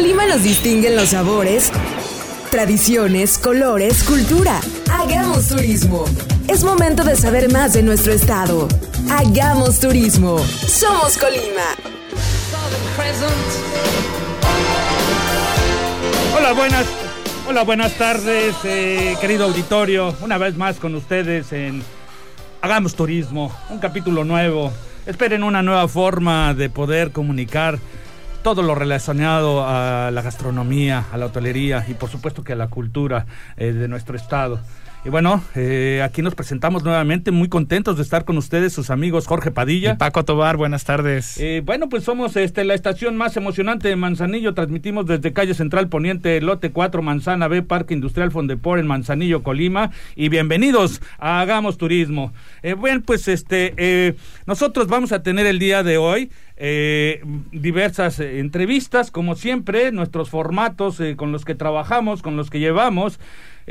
Colima nos distinguen los sabores, tradiciones, colores, cultura. Hagamos turismo. Es momento de saber más de nuestro estado. Hagamos turismo. Somos Colima. Hola, buenas. Hola, buenas tardes, eh, querido auditorio. Una vez más con ustedes en Hagamos Turismo, un capítulo nuevo. Esperen una nueva forma de poder comunicar todo lo relacionado a la gastronomía, a la hotelería y por supuesto que a la cultura eh, de nuestro estado. Y bueno, eh, aquí nos presentamos nuevamente, muy contentos de estar con ustedes, sus amigos Jorge Padilla. Y Paco Tobar, buenas tardes. Eh, bueno, pues somos este, la estación más emocionante de Manzanillo, transmitimos desde calle Central Poniente, lote 4, Manzana B, Parque Industrial Fondepor en Manzanillo, Colima. Y bienvenidos a Hagamos Turismo. Eh, bueno, pues este, nosotros vamos a tener el día de hoy diversas entrevistas, como siempre, nuestros formatos con los que trabajamos, con los que llevamos.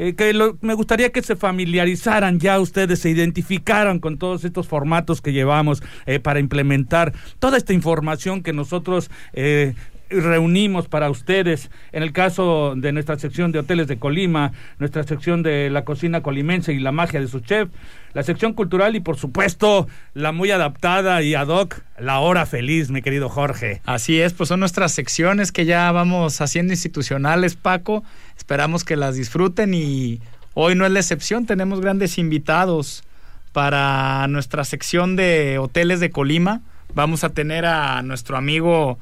Eh, que me gustaría que se familiarizaran ya ustedes, se identificaran con todos estos formatos que llevamos eh, para implementar toda esta información que nosotros eh, reunimos para ustedes, en el caso de nuestra sección de hoteles de Colima, nuestra sección de la cocina colimense y la magia de su chef, la sección cultural y por supuesto la muy adaptada y ad hoc, la hora feliz, mi querido Jorge. Así es, pues son nuestras secciones que ya vamos haciendo institucionales, Paco. Esperamos que las disfruten y hoy no es la excepción, tenemos grandes invitados para nuestra sección de hoteles de Colima. Vamos a tener a nuestro amigo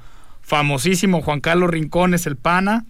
famosísimo Juan Carlos Rincones, el pana.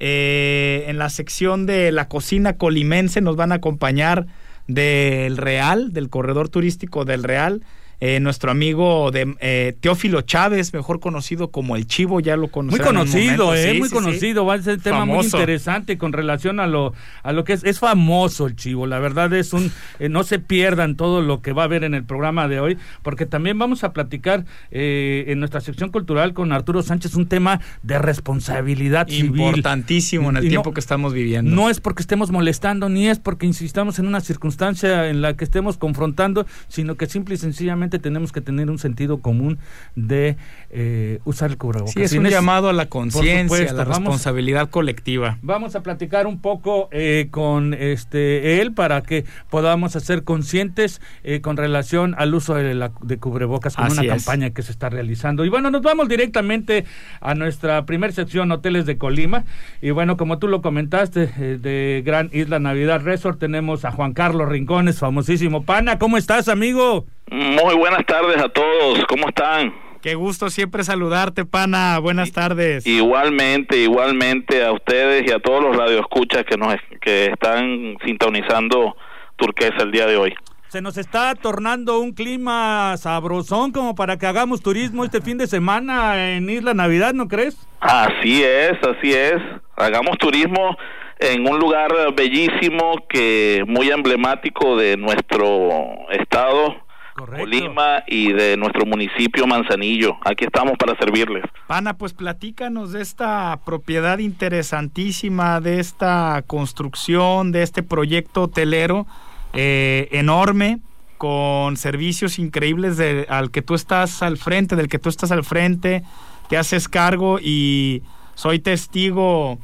Eh, en la sección de la cocina colimense nos van a acompañar del Real, del corredor turístico del Real, eh, nuestro amigo de eh, Teófilo Chávez, mejor conocido como el Chivo, ya lo conocemos. Muy conocido, eh, muy conocido, va a ser un tema muy interesante con relación a lo a lo que es es famoso el Chivo, la verdad es un eh, no se pierdan todo lo que va a haber en el programa de hoy, porque también vamos a platicar en nuestra sección cultural con Arturo Sánchez un tema de responsabilidad importantísimo en el tiempo que estamos viviendo. No es porque estemos molestando ni es porque insistamos en una circunstancia en la que estemos confrontando, sino que simple y sencillamente tenemos que tener un sentido común de eh, usar el cubrebocas. Sí, es un llamado a la conciencia, a la responsabilidad colectiva. Vamos a platicar un poco eh, con este él para que podamos ser conscientes eh, con relación al uso de, la, de cubrebocas con una campaña que se está realizando. Y bueno, nos vamos directamente a nuestra primer sección, Hoteles de Colima. Y bueno, como tú lo comentaste, de Gran Isla Navidad Resort, tenemos a Juan Carlos Rincones, famosísimo pana. ¿Cómo estás, amigo? Muy buenas tardes a todos, ¿cómo están? Qué gusto siempre saludarte, pana. Buenas tardes. Igualmente, igualmente a ustedes y a todos los radioescuchas que nos que están sintonizando Turquesa el día de hoy. Se nos está tornando un clima sabrosón como para que hagamos turismo este fin de semana en Isla Navidad, ¿no crees? Así es, así es. Hagamos turismo en un lugar bellísimo que muy emblemático de nuestro estado Colima y de nuestro municipio Manzanillo. Aquí estamos para servirles. Pana, pues platícanos de esta propiedad interesantísima, de esta construcción, de este proyecto hotelero eh, enorme con servicios increíbles de, al que tú estás al frente, del que tú estás al frente, te haces cargo y soy testigo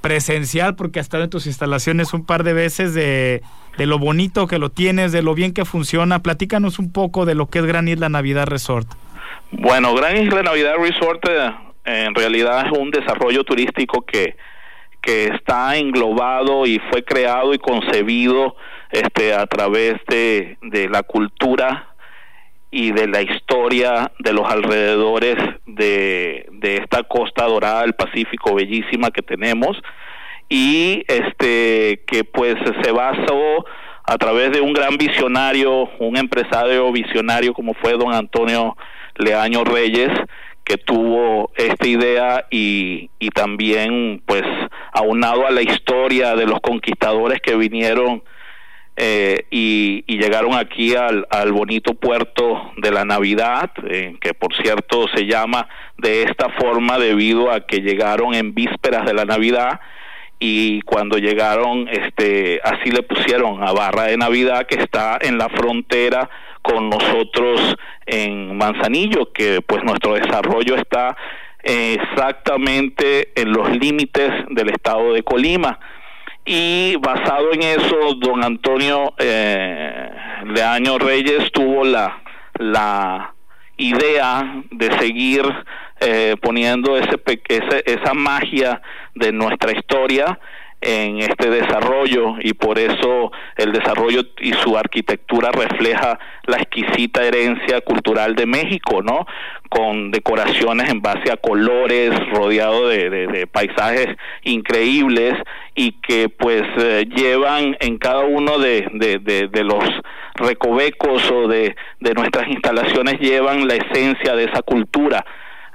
presencial porque hasta en tus instalaciones un par de veces de de lo bonito que lo tienes, de lo bien que funciona. Platícanos un poco de lo que es Gran Isla Navidad Resort. Bueno, Gran Isla Navidad Resort eh, en realidad es un desarrollo turístico que, que está englobado y fue creado y concebido este, a través de, de la cultura y de la historia de los alrededores de, de esta costa dorada del Pacífico bellísima que tenemos y este que pues se basó a través de un gran visionario, un empresario visionario como fue don Antonio Leaño Reyes, que tuvo esta idea y, y también pues aunado a la historia de los conquistadores que vinieron eh, y, llegaron aquí al, al, bonito puerto de la Navidad, que por cierto se llama de esta forma debido a que llegaron en vísperas de la Navidad y cuando llegaron este así le pusieron a Barra de Navidad que está en la frontera con nosotros en Manzanillo que pues nuestro desarrollo está exactamente en los límites del estado de Colima. Y basado en eso, don Antonio eh, Leaño Reyes tuvo la, la idea de seguir eh, poniendo ese, esa magia de nuestra historia en este desarrollo y por eso el desarrollo y su arquitectura refleja la exquisita herencia cultural de México, ¿no? Con decoraciones en base a colores, rodeado de, paisajes increíbles y que pues eh, llevan en cada uno de, de los recovecos o de nuestras instalaciones llevan la esencia de esa cultura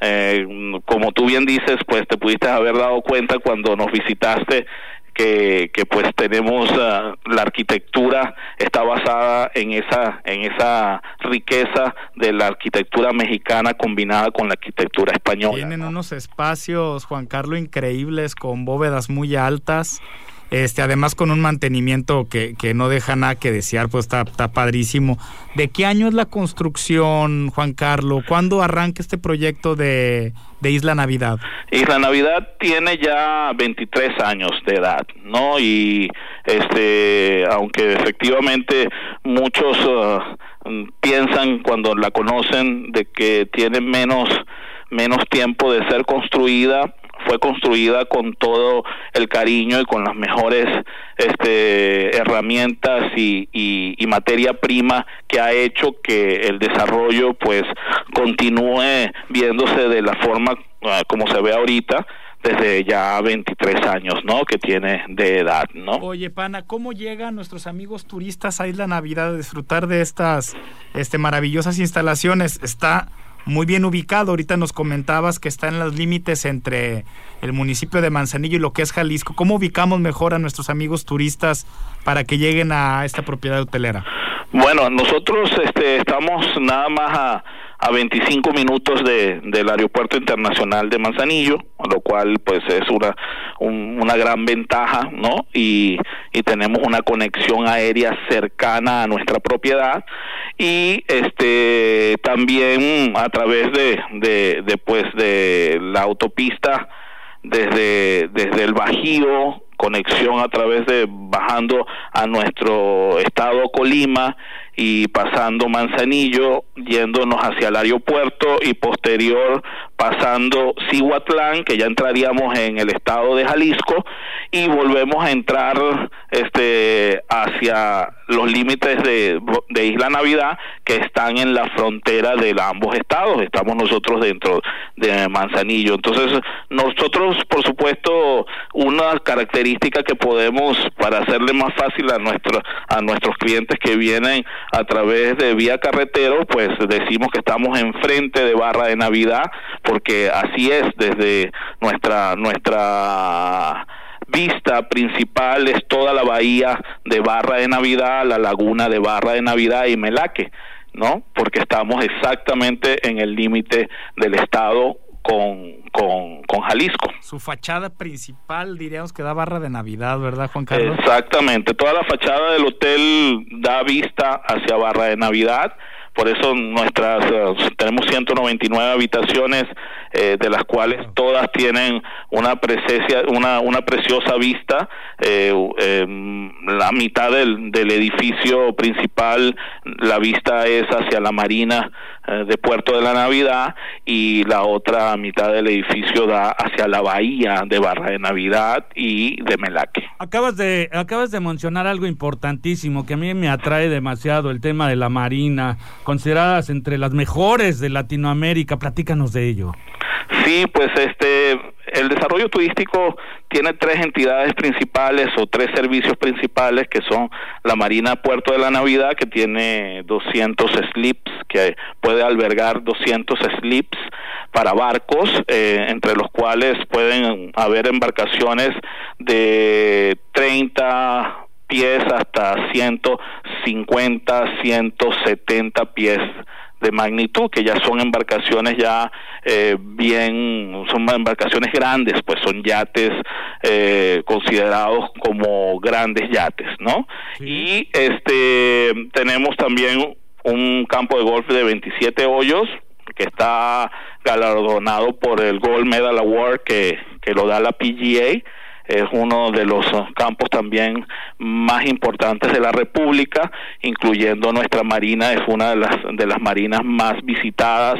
eh, como tú bien dices, pues te pudiste haber dado cuenta cuando nos visitaste que, que pues tenemos ah, la arquitectura está basada en esa en esa riqueza de la arquitectura mexicana combinada con la arquitectura española. Tienen unos espacios, Juan Carlos, increíbles con bóvedas muy altas este, además con un mantenimiento que, que no deja nada que desear, pues está, está padrísimo. ¿De qué año es la construcción, Juan Carlos? ¿Cuándo arranca este proyecto de, de Isla Navidad? Isla Navidad tiene ya 23 años de edad, ¿no? Y este, aunque efectivamente muchos uh, piensan cuando la conocen de que tiene menos menos tiempo de ser construida, fue construida con todo el cariño y con las mejores este, herramientas y, y, materia prima que ha hecho que el desarrollo pues continúe viéndose de la forma ah, como se ve ahorita desde ya 23 años, ¿no? Que tiene de edad, ¿no? Oye, pana, ¿cómo llegan nuestros amigos turistas a Isla Navidad a disfrutar de estas este maravillosas instalaciones? Está muy bien ubicado. Ahorita nos comentabas que está en los límites entre el municipio de Manzanillo y lo que es Jalisco. ¿Cómo ubicamos mejor a nuestros amigos turistas para que lleguen a esta propiedad hotelera? Bueno, nosotros este, estamos nada más a a 25 minutos de, del aeropuerto internacional de Manzanillo, lo cual pues es una, una gran ventaja, ¿no? Y, y tenemos una conexión aérea cercana a nuestra propiedad y este también a través de, de, de pues de la autopista desde, desde el Bajío conexión a través de bajando a nuestro estado Colima y pasando Manzanillo, yéndonos hacia el aeropuerto y posterior pasando Cihuatlán, que ya entraríamos en el estado de Jalisco, y volvemos a entrar este hacia los límites de, de Isla Navidad, que están en la frontera de ambos estados. Estamos nosotros dentro de Manzanillo. Entonces, nosotros, por supuesto, una característica que podemos, para hacerle más fácil a, nuestro, a nuestros clientes que vienen a través de vía carretero, pues decimos que estamos enfrente de Barra de Navidad, porque así es desde nuestra nuestra vista principal es toda la bahía de Barra de Navidad, la laguna de Barra de Navidad y Melaque, ¿no? Porque estamos exactamente en el límite del estado con, con, con, Jalisco. Su fachada principal, diríamos que da barra de Navidad, ¿verdad, Juan Carlos? Exactamente, toda la fachada del hotel da vista hacia barra de Navidad por eso nuestras eh, tenemos 199 habitaciones eh, de las cuales todas tienen una presencia una una preciosa vista eh, em, la mitad del, del edificio principal la vista es hacia la marina de Puerto de la Navidad y la otra mitad del edificio da hacia la bahía de Barra de Navidad y de Melaque. Acabas de acabas de mencionar algo importantísimo que a mí me atrae demasiado el tema de la marina consideradas entre las mejores de Latinoamérica. Platícanos de ello. Sí, pues este el desarrollo turístico tiene tres entidades principales o tres servicios principales que son la Marina Puerto de la Navidad que tiene 200 slips que puede albergar 200 slips para barcos eh, entre los cuales pueden haber embarcaciones de 30 pies hasta 150, 170 pies de magnitud, que ya son embarcaciones ya eh, bien, son embarcaciones grandes, pues son yates eh, considerados como grandes yates, ¿no? Y este tenemos también un campo de golf de 27 hoyos que está galardonado por el Gold Medal Award que, que lo da la PGA es uno de los campos también más importantes de la República, incluyendo nuestra marina, es una de las, de las marinas más visitadas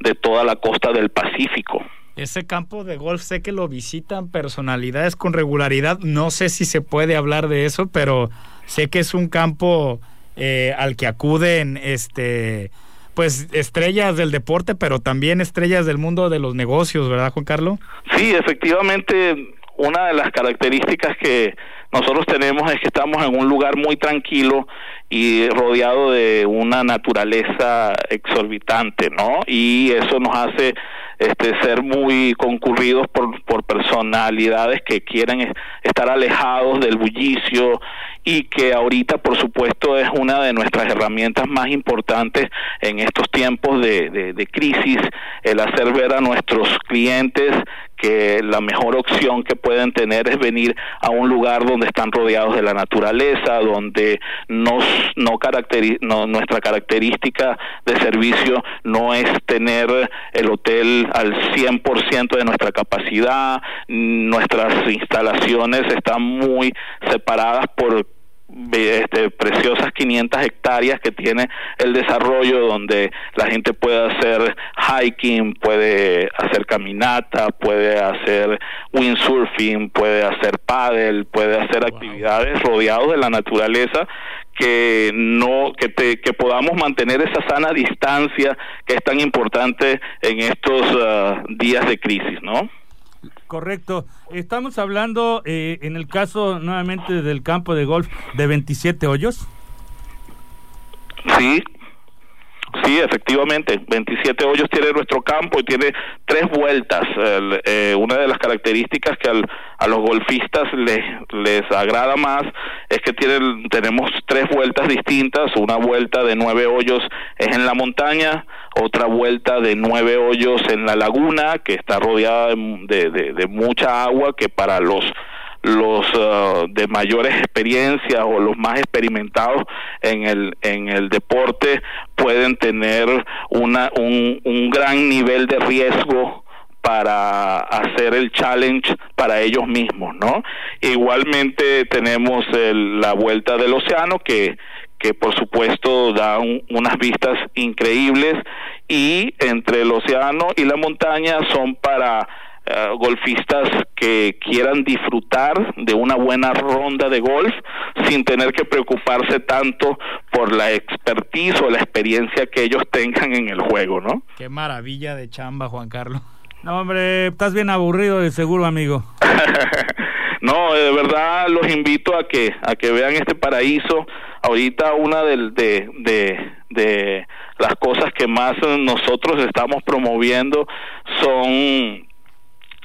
de toda la costa del Pacífico. Ese campo de golf sé que lo visitan personalidades con regularidad, no sé si se puede hablar de eso, pero sé que es un campo eh, al que acuden este pues estrellas del deporte, pero también estrellas del mundo de los negocios, ¿verdad, Juan Carlos? Sí, efectivamente, una de las características que nosotros tenemos es que estamos en un lugar muy tranquilo y rodeado de una naturaleza exorbitante, ¿no? Y eso nos hace este, ser muy concurridos por, por personalidades que quieren estar alejados del bullicio y que ahorita, por supuesto, es una de nuestras herramientas más importantes en estos tiempos de, de, de crisis, el hacer ver a nuestros clientes que la mejor opción que pueden tener es venir a un lugar donde están rodeados de la naturaleza, donde nos, no, no nuestra característica de servicio no es tener el hotel al 100% de nuestra capacidad, nuestras instalaciones están muy separadas por este, preciosas 500 hectáreas que tiene el desarrollo donde la gente puede hacer hiking, puede hacer caminata, puede hacer windsurfing, puede hacer paddle, puede hacer actividades rodeados de la naturaleza que no que te, que podamos mantener esa sana distancia que es tan importante en estos ah, días de crisis, ¿no? Correcto. Estamos hablando, eh, en el caso nuevamente del campo de golf, de 27 hoyos. Sí, Sí, efectivamente, 27 hoyos tiene nuestro campo y tiene tres vueltas. Eh, una de las características que a los golfistas les, les agrada más es que tienen, tenemos tres vueltas distintas. Una vuelta de nueve hoyos es en la montaña, otra vuelta de nueve hoyos en la laguna, que está rodeada de, de, de mucha agua, que para los los uh, de mayores experiencias o los más experimentados en el en el deporte pueden tener una un, un gran nivel de riesgo para hacer el challenge para ellos mismos, ¿no? Igualmente tenemos la vuelta del océano que que por supuesto da unas vistas increíbles y entre el océano y la montaña son para eh, golfistas que quieran disfrutar de una buena ronda de golf sin tener que preocuparse tanto por la expertise o la experiencia que ellos tengan en el juego, ¿no? Qué maravilla de chamba, Juan Carlos. No, hombre, estás bien aburrido de seguro, amigo. no, de verdad los invito a que a que vean este paraíso. Ahorita una de, de, de, de las cosas que más nosotros estamos promoviendo son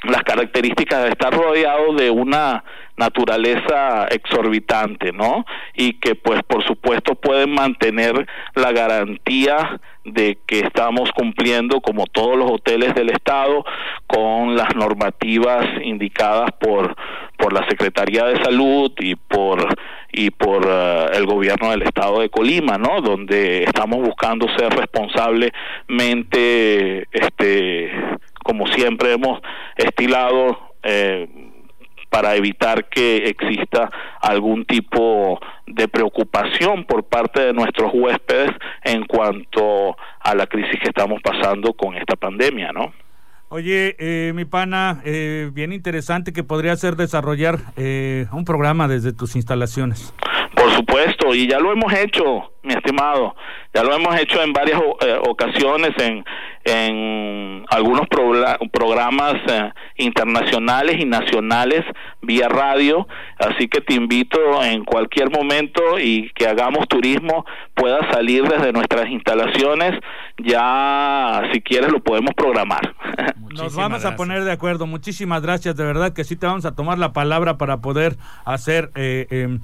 las características de estar rodeado de una naturaleza exorbitante, ¿no? Y que pues por supuesto pueden mantener la garantía de que estamos cumpliendo como todos los hoteles del estado con las normativas indicadas por por la Secretaría de Salud y por y por eh, el gobierno del estado de Colima, ¿no? Donde estamos buscando ser responsablemente este como siempre hemos estilado eh, para evitar que exista algún tipo de preocupación por parte de nuestros huéspedes en cuanto a la crisis que estamos pasando con esta pandemia, ¿no? Oye, eh, mi pana, eh, bien interesante que podría ser desarrollar eh, un programa desde tus instalaciones. Por supuesto, y ya lo hemos hecho, mi estimado, ya lo hemos hecho en varias eh, ocasiones en, en algunos programas eh, internacionales y nacionales vía radio, así que te invito en cualquier momento y que hagamos turismo pueda salir desde nuestras instalaciones, ya si quieres lo podemos programar. Nos vamos a poner de acuerdo, muchísimas gracias, de verdad que sí te vamos a tomar la palabra para poder hacer eh, em,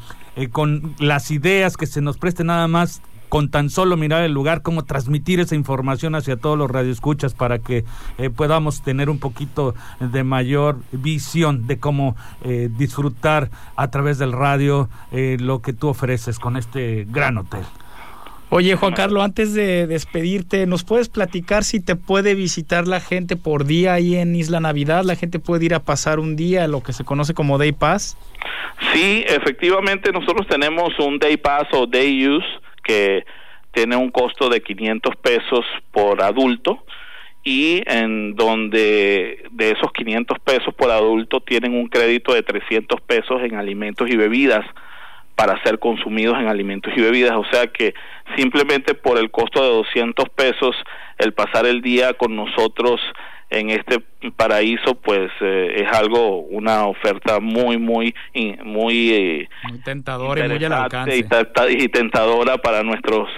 con las ideas que se nos preste nada más con tan solo mirar el lugar, cómo transmitir esa información hacia todos los radioescuchas para que eh, podamos tener un poquito de mayor visión de cómo eh, disfrutar a través del radio eh, lo que tú ofreces con este gran hotel. Oye, Juan Carlos, antes de despedirte, ¿nos puedes platicar si te puede visitar la gente por día ahí en Isla Navidad? ¿La gente puede ir a pasar un día, lo que se conoce como Day Pass? Sí, efectivamente, nosotros tenemos un Day Pass o Day Use que tiene un costo de 500 pesos por adulto y en donde de esos 500 pesos por adulto tienen un crédito de 300 pesos en alimentos y bebidas para ser consumidos en alimentos y bebidas. O sea que simplemente por el costo de 200 pesos, el pasar el día con nosotros en este paraíso, pues eh, es algo, una oferta muy, muy, muy, eh, muy tentadora y muy al alcance. y tentadora para nuestros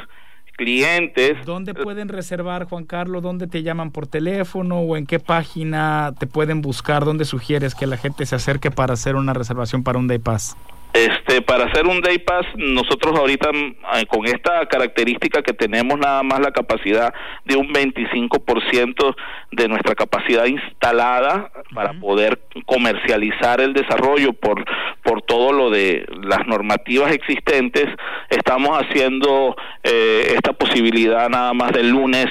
clientes. ¿Dónde pueden reservar, Juan Carlos? ¿Dónde te llaman por teléfono o en qué página te pueden buscar? ¿Dónde sugieres que la gente se acerque para hacer una reservación para un Day Pass? Este, para hacer un day pass, nosotros ahorita eh, con esta característica que tenemos nada más la capacidad de un 25% de nuestra capacidad instalada para poder comercializar el desarrollo por por todo lo de las normativas existentes, estamos haciendo eh, esta posibilidad nada más de lunes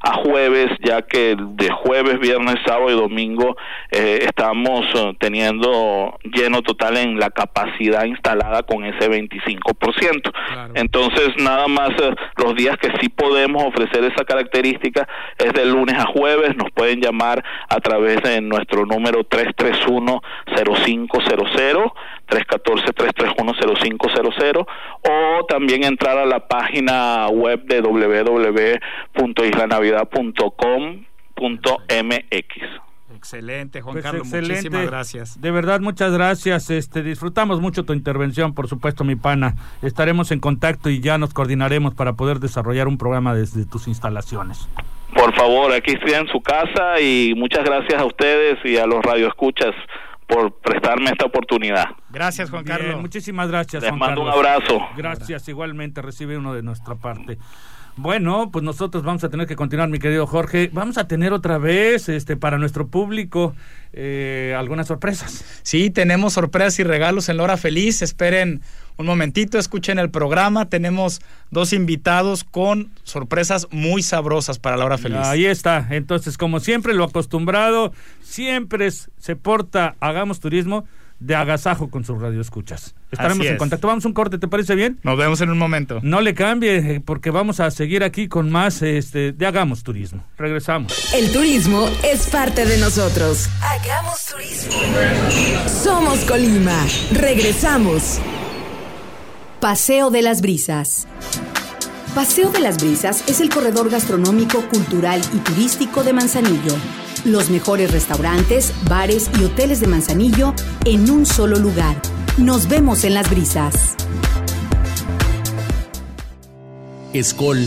a jueves, ya que de jueves, viernes, sábado y domingo eh, estamos teniendo lleno total en la capacidad instalada con ese 25%. Entonces, nada más eh, los días que sí podemos ofrecer esa característica es de lunes a jueves, nos pueden llamar a través de nuestro número 331-0500, 314-331-0500, o también entrar a la página web de www.islanavidad.com.mx. Excelente, Juan pues Carlos, muchísimas gracias. De verdad, muchas gracias. Este, disfrutamos mucho tu intervención, por supuesto, mi pana. Estaremos en contacto y ya nos coordinaremos para poder desarrollar un programa desde tus instalaciones. Por favor, aquí estoy en su casa y muchas gracias a ustedes y a los radioescuchas por prestarme esta oportunidad. Gracias, Juan Carlos. Muchísimas gracias. Les mando un abrazo. Gracias, igualmente recibe uno de nuestra parte. Bueno, pues nosotros vamos a tener que continuar, mi querido Jorge. Vamos a tener otra vez, este, para nuestro público, eh, algunas sorpresas. Sí, tenemos sorpresas y regalos en la hora feliz. Esperen un momentito, escuchen el programa. Tenemos dos invitados con sorpresas muy sabrosas para la hora feliz. Ahí está. Entonces, como siempre, lo acostumbrado, siempre se porta, hagamos turismo de agasajo con sus radioescuchas. Estaremos en contacto. Vamos a un corte, ¿te parece bien? Nos vemos en un momento. No le cambie, eh, porque vamos a seguir aquí con más este, de Hagamos Turismo. Regresamos. El turismo es parte de nosotros. Hagamos Turismo. Somos Colima. Regresamos. Paseo de las Brisas. Paseo de las Brisas es el corredor gastronómico, cultural y turístico de Manzanillo los mejores restaurantes, bares y hoteles de Manzanillo en un solo lugar. Nos vemos en las brisas. ESCOL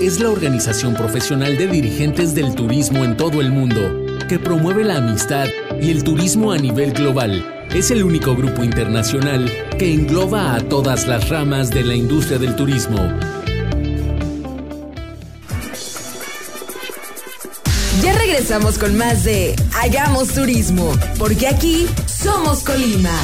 es la organización profesional de dirigentes del turismo en todo el mundo que promueve la amistad y el turismo a nivel global. Es el único grupo internacional que engloba a todas las ramas de la industria del turismo regresamos con más de Hagamos Turismo, porque aquí somos Colima.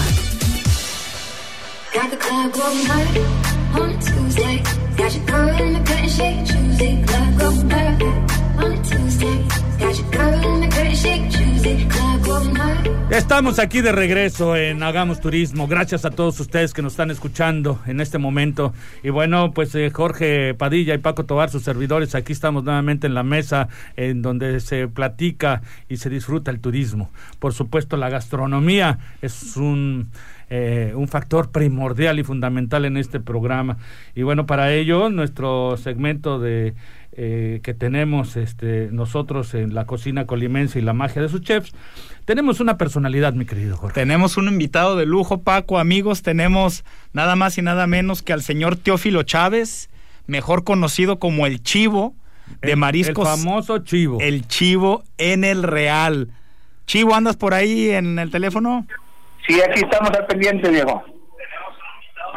Estamos aquí de regreso en Hagamos Turismo. Gracias a todos ustedes que nos están escuchando en este momento. Y bueno, pues eh, Jorge Padilla y Paco Tobar, sus servidores, aquí estamos nuevamente en la mesa en donde se platica y se disfruta el turismo. Por supuesto, la gastronomía es un... Eh, un factor primordial y fundamental en este programa. Y bueno, para ello, nuestro segmento de eh, que tenemos este, nosotros en la cocina colimense y la magia de sus chefs, tenemos una personalidad, mi querido Jorge. Tenemos un invitado de lujo, Paco, amigos, tenemos nada más y nada menos que al señor Teófilo Chávez, mejor conocido como el Chivo de Mariscos. El famoso Chivo. El Chivo en el Real. Chivo, ¿andas por ahí en el teléfono? Sí, aquí estamos al pendiente, viejo.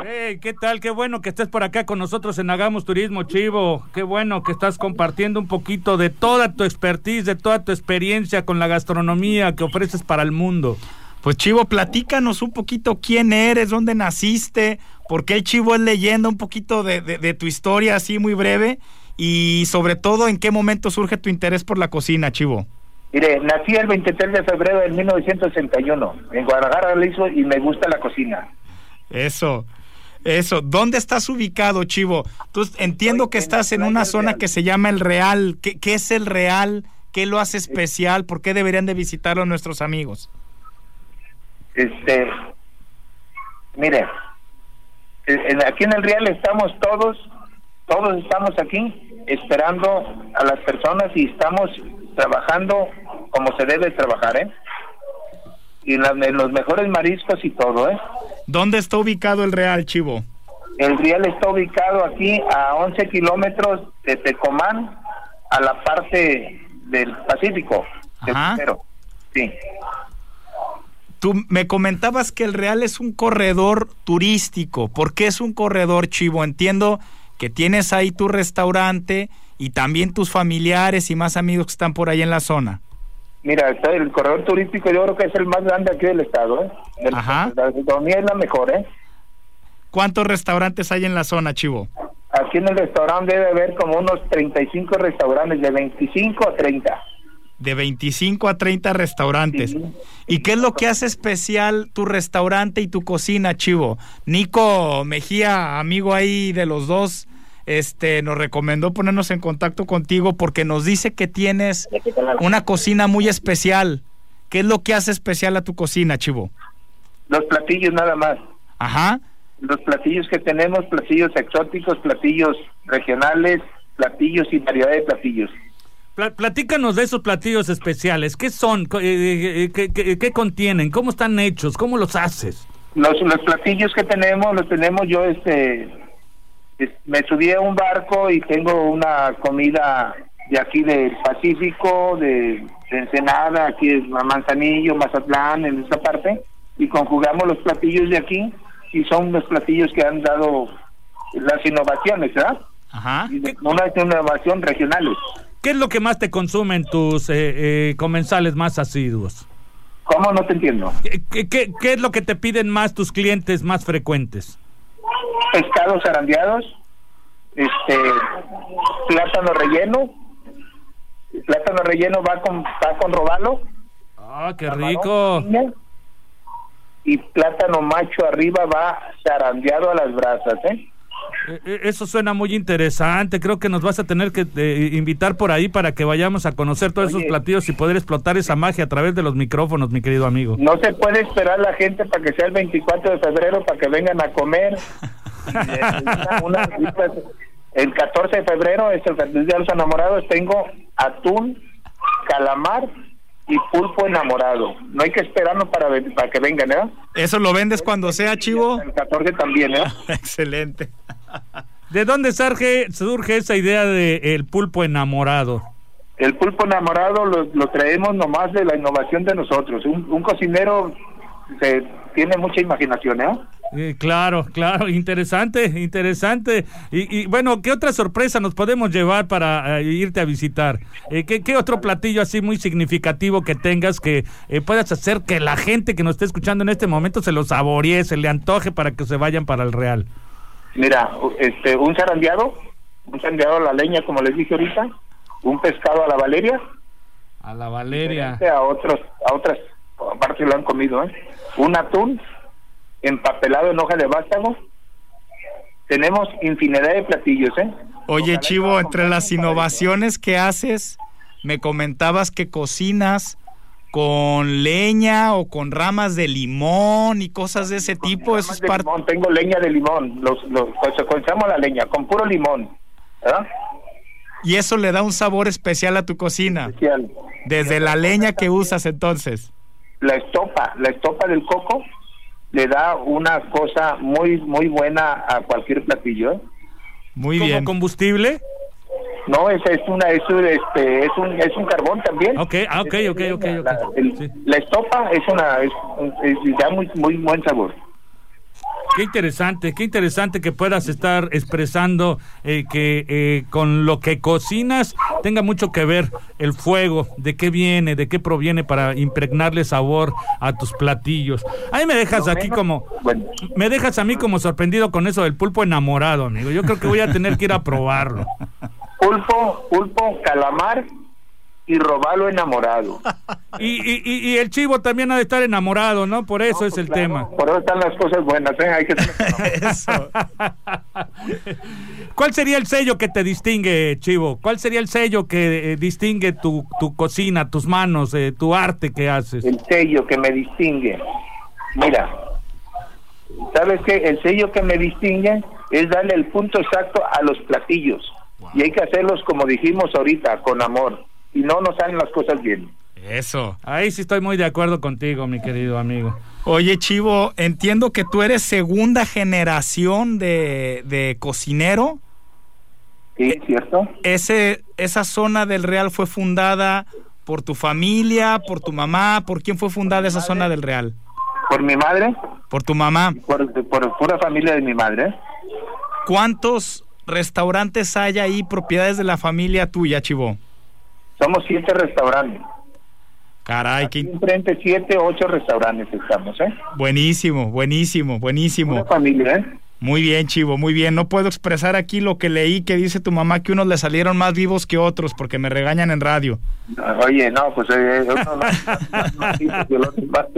Hey, ¿qué tal? Qué bueno que estés por acá con nosotros en Hagamos Turismo, Chivo. Qué bueno que estás compartiendo un poquito de toda tu expertise, de toda tu experiencia con la gastronomía que ofreces para el mundo. Pues Chivo, platícanos un poquito quién eres, dónde naciste, por qué el Chivo es leyenda, un poquito de, de, tu historia así muy breve y sobre todo en qué momento surge tu interés por la cocina, Chivo. Mire, nací el 23 de febrero de 1961 en Guadalajara, Jalisco y me gusta la cocina. Eso. Eso, ¿dónde estás ubicado, Chivo? Tú entiendo que estás en una zona que se llama El Real. ¿Qué, ¿Qué, es El Real? ¿Qué lo hace especial? ¿Por qué deberían de visitarlo nuestros amigos? Este, mire, aquí en El Real estamos todos, todos estamos aquí esperando a las personas y estamos trabajando como se debe trabajar, ¿eh? Y en, los mejores mariscos y todo, ¿eh? ¿Dónde está ubicado el Real, Chivo? El Real está ubicado aquí a 11 kilómetros de Tecomán, a la parte del Pacífico. Ajá. sí. Tú me comentabas que el Real es un corredor turístico. ¿Por qué es un corredor, Chivo? Entiendo que tienes ahí tu restaurante y también tus familiares y más amigos que están por ahí en la zona. Mira, el corredor turístico yo creo que es el más grande aquí del estado, ¿eh? Ajá. La economía es la mejor, ¿eh? ¿Cuántos restaurantes hay en la zona, Chivo? Aquí en el restaurante debe haber como unos 35 restaurantes, de 25 a 30. De 25 a 30 restaurantes. ¿Y qué es lo que hace especial tu restaurante y tu cocina, Chivo? Nico Mejía, amigo ahí de los dos, este, nos recomendó ponernos en contacto contigo porque nos dice que tienes una cocina muy especial. ¿Qué es lo que hace especial a tu cocina, Chivo? Los platillos nada más. Ajá. Los platillos que tenemos, platillos exóticos, platillos regionales, platillos y variedad de platillos. Platícanos de esos platillos especiales. ¿Qué son? Eh, eh, ¿Qué, qué, contienen? ¿Cómo están hechos? ¿Cómo los haces? Los, los platillos que tenemos, los tenemos yo, este, me subí a un barco y tengo una comida de aquí del Pacífico, de, Ensenada, aquí es Manzanillo, Mazatlán, en esta parte, y conjugamos los platillos de aquí y son los platillos que han dado las innovaciones, ¿verdad? Ajá. Una innovación regionales. ¿Qué es lo que más te consumen tus eh, eh, comensales más asiduos? ¿Cómo? No te entiendo. ¿Qué, qué es lo que te piden más tus clientes más frecuentes? Pescados zarandeados, este, plátano relleno, plátano relleno va con va con robalo. Ah, qué rico. Y plátano macho arriba va zarandeado a las brasas, ¿eh? Eh, ¿eh? Eso suena muy interesante. Creo que nos vas a tener que eh, invitar por ahí para que vayamos a conocer todos esos platillos y poder explotar esa magia a través de los micrófonos, mi querido amigo. No se puede esperar la gente para que sea el 24 de febrero para que vengan a comer. el 14 de febrero es el Día de los Enamorados. Tengo atún, calamar y pulpo enamorado. No hay que esperarnos para, para que vengan, ¿eh? ¿Eso lo vendes cuando sea, Chivo? El 14 también, ¿eh? Excelente. ¿De dónde surge, surge esa idea de el pulpo enamorado? El pulpo enamorado lo, traemos nomás de la innovación de nosotros. Un, un cocinero se, tiene mucha imaginación, ¿eh? Eh, claro, claro, interesante, interesante. Y, bueno, ¿qué otra sorpresa nos podemos llevar para eh, irte a visitar? Eh, ¿qué, otro platillo así muy significativo que tengas que puedas hacer que la gente que nos esté escuchando en este momento se lo saboree, se le antoje para que se vayan para el Real? Mira, este, un zarandeado, un zarandeado a la leña, como les dije ahorita, un pescado a la valeria. A la valeria. A otros, a otras, aparte lo han comido, ¿eh? Un atún empapelado en hoja de vástago. Tenemos infinidad de platillos, ¿eh? Oye, Chivo, entre las innovaciones que haces, me comentabas que cocinas con leña o con ramas de limón y cosas de ese tipo. Eso es parte. Tengo leña de limón, los, los, pues, la leña con puro limón. Y eso le da un sabor especial a tu cocina. Especial. Desde la leña que usas entonces. La estopa, la estopa del coco le da una cosa muy muy buena a cualquier platillo. ¿eh? Muy ¿Como bien. combustible? No, es, es una es un, este, es un es un carbón también. Ok, ah, ok, ok, ok. La, estopa es una es, ya muy muy buen sabor. Qué interesante, qué interesante que puedas estar expresando eh, que eh, con lo que cocinas tenga mucho que ver el fuego, de qué viene, de qué proviene para impregnarle sabor a tus platillos. Ahí me dejas aquí como, me dejas a mí como sorprendido con eso del pulpo enamorado, amigo. Yo creo que voy a tener que ir a probarlo. Pulpo, pulpo, calamar y robalo enamorado. Y, y, y, el chivo también ha de estar enamorado, ¿no? Por eso es pues el tema. Por eso están las cosas buenas, ¿eh? Hay que Eso. ¿Cuál sería el sello que te distingue, Chivo? ¿Cuál sería el sello que eh, distingue tu, tu cocina, tus manos, eh, tu arte que haces? El sello que me distingue. Mira, ¿sabes qué? El sello que me distingue es darle el punto exacto a los platillos. Y hay que hacerlos, como dijimos ahorita, con amor. Y no nos salen las cosas bien. Eso. Ahí sí estoy muy de acuerdo contigo, mi querido amigo. Oye, Chivo, entiendo que tú eres segunda generación de, de cocinero. Sí, ¿cierto? Ese, esa zona del Real fue fundada por tu familia, por tu mamá, ¿por quién fue fundada esa zona del Real? Por mi madre, Por tu mamá. por, por pura familia de mi madre. ¿Cuántos restaurantes hay ahí, propiedades de la familia tuya, Chivo? Somos siete restaurantes. Caray, Aquí qué enfrente siete, ocho restaurantes estamos, ¿eh? buenísimo, buenísimo, Una buenísimo. familia, ¿eh? Muy bien, Chivo, muy bien. No puedo expresar aquí lo que leí que dice tu mamá que unos le salieron más vivos que otros porque me regañan en radio. Oye, no, pues eh, uno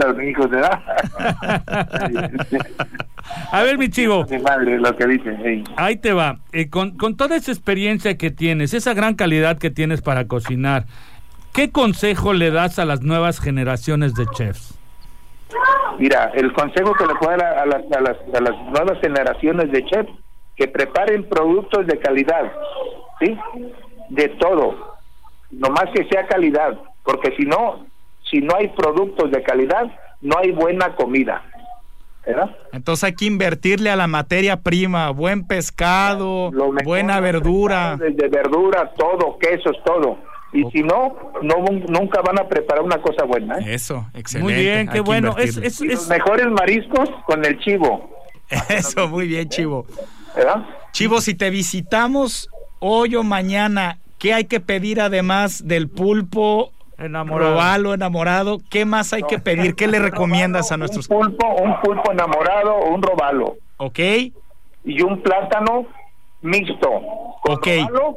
no, mi hijo de A ver, mi Chivo, Mi madre, lo que dice. ahí te va. Eh, con, con toda esa experiencia que tienes, esa gran calidad que tienes para cocinar, ¿qué consejo le das a las nuevas generaciones de chefs? Mira, el consejo que le puedo dar a, a las, a, las, a las nuevas generaciones de chefs, que preparen productos de calidad, ¿sí? De todo, nomás que sea calidad, porque si no, si no hay productos de calidad, no hay buena comida, ¿verdad? Entonces hay que invertirle a la materia prima, buen pescado, buena verdura. Desde verdura, todo, quesos, todo. Y si no, no, nunca van a preparar una cosa buena, ¿eh? Eso, excelente. Muy bien, qué bueno. Es, invertirle. es, Y los es- mejores mariscos con el chivo, Eso, muy bien, Chivo. ¿verdad? Chivo, si te visitamos hoy o mañana, ¿qué hay que pedir además del pulpo enamorado. robalo enamorado? ¿Qué más hay que pedir? ¿Qué le recomiendas a nuestros... Un pulpo, un pulpo enamorado o un robalo. Ok, y un plátano mixto. Con Ok. robalo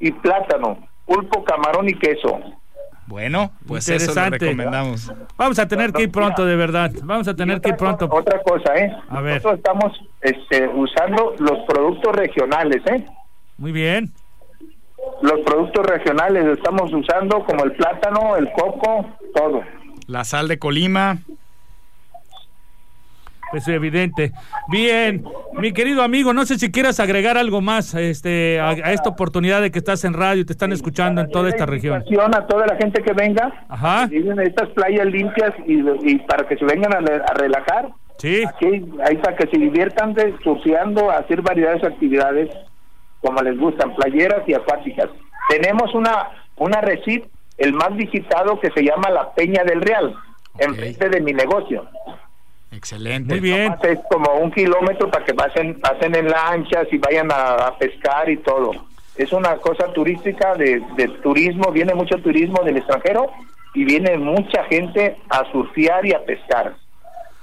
y plátano. Pulpo, camarón y queso. bueno, pues eso Interesante. recomendamos. Vamos a tener que ir pronto, de verdad. Vamos a tener que ir pronto. Otra cosa, ¿eh? A ver. Nosotros estamos este, usando los productos regionales, ¿eh? Muy bien. Los productos regionales estamos usando como el plátano, el coco, todo. La sal de Colima. Pues evidente. Bien, mi querido amigo, no sé si quieras agregar algo más este, a, a esta oportunidad de que estás en radio y te están escuchando en toda esta región. A toda la gente que venga. Ajá. estas playas limpias y, y para que se vengan a, a relajar. Sí, Aquí hay para que se diviertan de surfeando, hacer variedades de actividades como les gustan, playeras y acuáticas. Tenemos una una recit, el más visitado que se llama la Peña del Real, enfrente de mi negocio. Excelente. muy bien. Es como un kilómetro para que pasen pasen en lanchas y vayan a, a pescar y todo. Es una cosa turística de, de turismo, viene mucho turismo del extranjero y viene mucha gente a surfear y a pescar.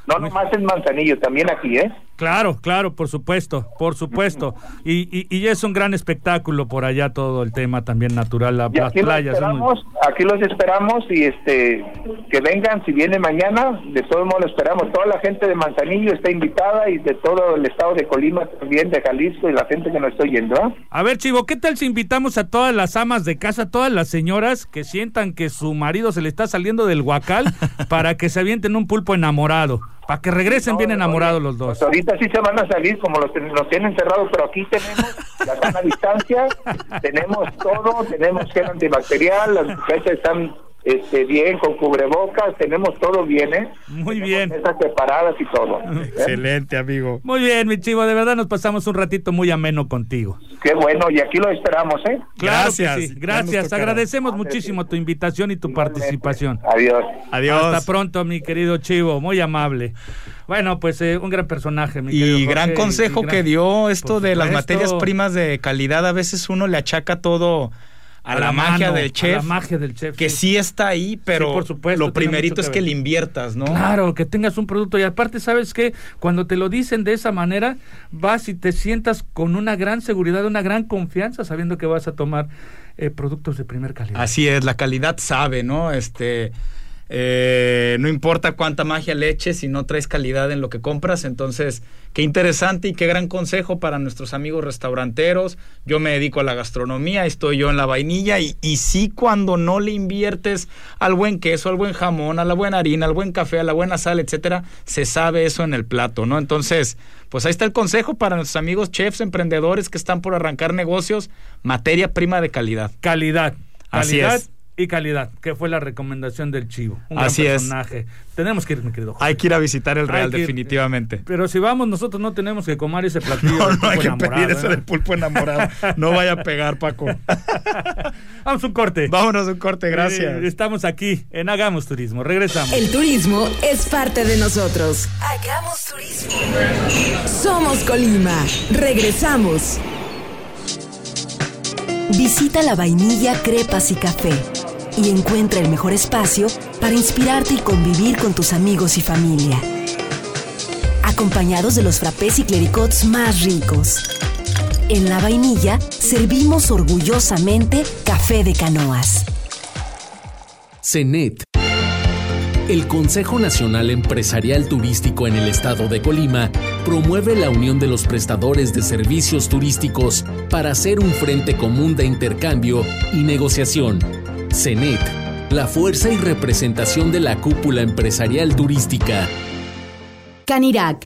No nomás en Manzanillo, también aquí, ¿eh? Claro, claro, por supuesto, por supuesto. Y, y, y es un gran espectáculo por allá todo el tema también natural, la- las aquí los playas. muy- aquí los esperamos y este que vengan si viene mañana, de todo modo lo esperamos. Toda la gente de Manzanillo está invitada y de todo el estado de Colima también, de Jalisco y la gente que nos está oyendo, ¿eh? A ver, Chivo, ¿qué tal si invitamos a todas las amas de casa, todas las señoras que sientan que su marido se le está saliendo del huacal para que se avienten un pulpo enamorado? Para que regresen bien enamorados los dos. Pues ahorita sí se van a salir como los, los tienen encerrados, pero aquí tenemos la sana distancia, tenemos todo, tenemos gel antibacterial, las muchachas están este, bien, con cubrebocas, tenemos todo bien, ¿eh? Muy bien. Esas separadas y todo. ¿eh? Excelente, amigo. Muy bien, mi chivo, de verdad nos pasamos un ratito muy ameno contigo. Qué bueno, y aquí lo esperamos, ¿eh? Claro que Gracias. sí, gracias. Agradecemos muchísimo tu invitación y tu Igualmente. participación. Adiós. Adiós. Hasta pronto, mi querido Chivo, muy amable. Bueno, pues eh, un gran personaje, mi querido Y gran consejo y gran- que dio esto Por de las materias primas de calidad. A veces uno le achaca todo a, la, magia mano, del chef. A la magia del chef. que sí está ahí, pero Sí, por supuesto, lo primerito es que que ver. le inviertas, ¿no? Claro, que tengas un producto y aparte, ¿sabes qué? Cuando te lo dicen de esa manera, vas y te sientas con una gran seguridad, una gran confianza, sabiendo que vas a tomar eh, productos de primer calidad. Así es, la calidad sabe, ¿no? Este, eh, no importa cuánta magia le eches si no traes calidad en lo que compras. Entonces, qué interesante y qué gran consejo para nuestros amigos restauranteros. Yo me dedico a la gastronomía, estoy yo en la vainilla y, y sí cuando no le inviertes al buen queso, al buen jamón, a la buena harina, al buen café, a la buena sal, etcétera, se sabe eso en el plato, ¿no? Entonces, pues ahí está el consejo para nuestros amigos chefs, emprendedores que están por arrancar negocios, materia prima de calidad. Calidad. Así Calidad es. Y calidad, que fue la recomendación del Chivo. Un Así gran es. personaje. Tenemos que ir, mi querido Jorge. Hay que ir a visitar el Real, ir. definitivamente. Pero si vamos, nosotros no tenemos que comer ese platillo. No, del no hay pulpo que enamorado, pedir eso ¿eh? del pulpo enamorado. No vaya a pegar, Paco. Vamos a un corte. Vámonos a un corte, Eh, gracias. Estamos aquí en Hagamos Turismo. Regresamos. El turismo es parte de nosotros. Hagamos turismo. Somos Colima. Regresamos. Visita la vainilla, crepas y café y encuentra el mejor espacio para inspirarte y convivir con tus amigos y familia. Acompañados de los frappés y clericots más ricos. En la vainilla servimos orgullosamente café de canoas. CENET. El Consejo Nacional Empresarial Turístico en el estado de Colima promueve la unión de los prestadores de servicios turísticos para hacer un frente común de intercambio y negociación. CENET, la fuerza y representación de la cúpula empresarial turística. Canirac.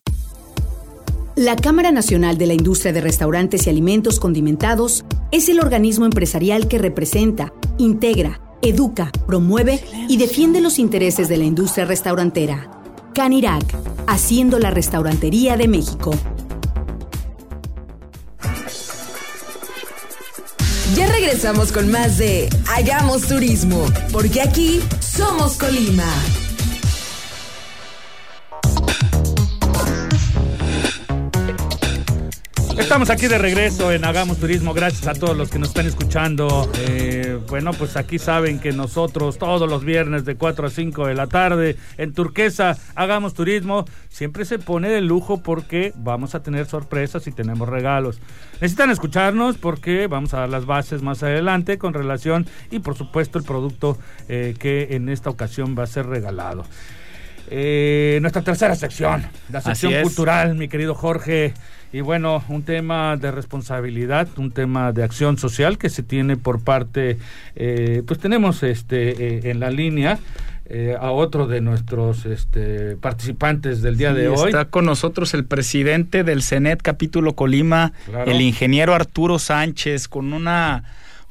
La Cámara Nacional de la Industria de Restaurantes y Alimentos Condimentados es el organismo empresarial que representa, integra, educa, promueve y defiende los intereses de la industria restaurantera. Canirac, haciendo la restaurantería de México. Ya regresamos con más de Hagamos Turismo, porque aquí somos Colima. Estamos aquí de regreso en Hagamos Turismo. Gracias a todos los que nos están escuchando. Eh, bueno, pues aquí saben que nosotros todos los viernes de 4 a 5 de la tarde en Turquesa Hagamos Turismo siempre se pone de lujo porque vamos a tener sorpresas y tenemos regalos. Necesitan escucharnos porque vamos a dar las bases más adelante con relación y por supuesto el producto eh, que en esta ocasión va a ser regalado. Eh, nuestra tercera sección, la sección cultural, mi querido Jorge. Y bueno, un tema de responsabilidad, un tema de acción social que se tiene por parte, eh, pues tenemos este eh, en la línea eh, a otro de nuestros este, participantes del día Sí, de hoy. Está con nosotros el presidente del CENET capítulo Colima, Claro. el ingeniero Arturo Sánchez, con una...